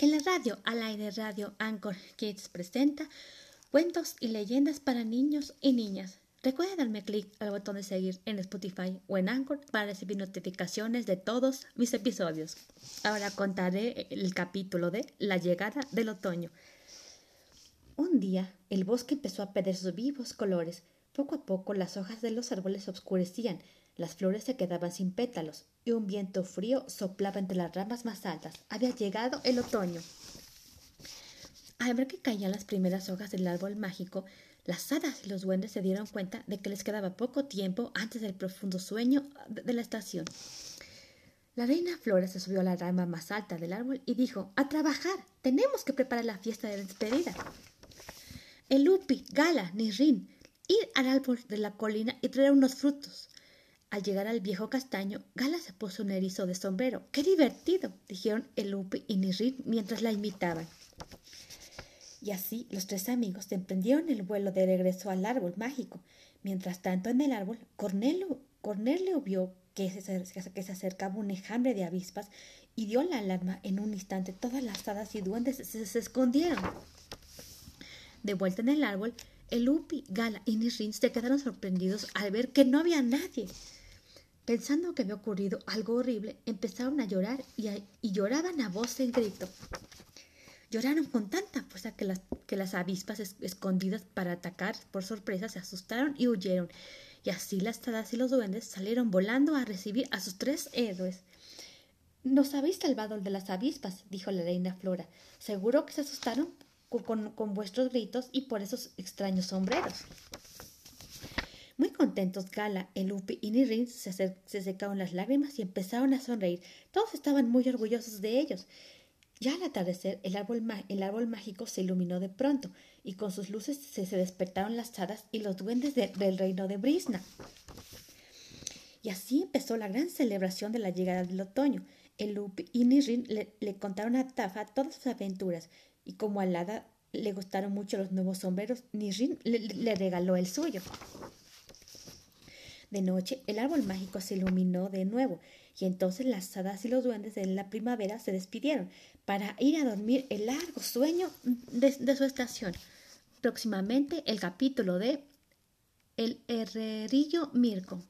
En la radio, al aire radio Anchor Kids presenta cuentos y leyendas para niños y niñas. Recuerda darme clic al botón de seguir en Spotify o en Anchor para recibir notificaciones de todos mis episodios. Ahora contaré el capítulo de La llegada del otoño. Un día el bosque empezó a perder sus vivos colores. Poco a poco las hojas de los árboles oscurecían, las flores se quedaban sin pétalos y un viento frío soplaba entre las ramas más altas. Había llegado el otoño. Al ver que caían las primeras hojas del árbol mágico, las hadas y los duendes se dieron cuenta de que les quedaba poco tiempo antes del profundo sueño de la estación. La reina Flora se subió a la rama más alta del árbol y dijo A trabajar. Tenemos que preparar la fiesta de despedida. El Upi, Gala, Nirrin, ir al árbol de la colina y traer unos frutos. Al llegar al viejo castaño, Gala se puso un erizo de sombrero. ¡Qué divertido! dijeron el Lupe y Nirrin mientras la imitaban. Y así los tres amigos emprendieron el vuelo de regreso al árbol mágico. Mientras tanto, en el árbol, Cornelio, Cornelio vio que se, acercaba un enjambre de avispas y dio la alarma. En un instante, todas las hadas y duendes se, escondieron. De vuelta en el árbol, el Upi, Gala y Nirrin se quedaron sorprendidos al ver que no había nadie. Pensando que había ocurrido algo horrible, empezaron a llorar y, lloraban a voz en grito. Lloraron con tanta fuerza que las, que las avispas escondidas para atacar por sorpresa se asustaron y huyeron. Y así las hadas y los duendes salieron volando a recibir a sus tres héroes. Nos habéis salvado de las avispas, dijo la reina Flora. Seguro que se asustaron con, con vuestros gritos y por esos extraños sombreros. Muy contentos, Gala, Elupi y Nirin se, se secaron las lágrimas y empezaron a sonreír. Todos estaban muy orgullosos de ellos. Ya al atardecer, el árbol, el mágico se iluminó de pronto, y con sus luces se, despertaron las hadas y los duendes del reino de Brisna. Y así empezó la gran celebración de la llegada del otoño. Elupi y Nirin le, contaron a Tafa todas sus aventuras, y como al hada le gustaron mucho los nuevos sombreros, Nirin le regaló el suyo. De noche el árbol mágico se iluminó de nuevo, y entonces las hadas y los duendes de la primavera se despidieron para ir a dormir el largo sueño de, su estación. Próximamente el capítulo de El herrerillo Mirko.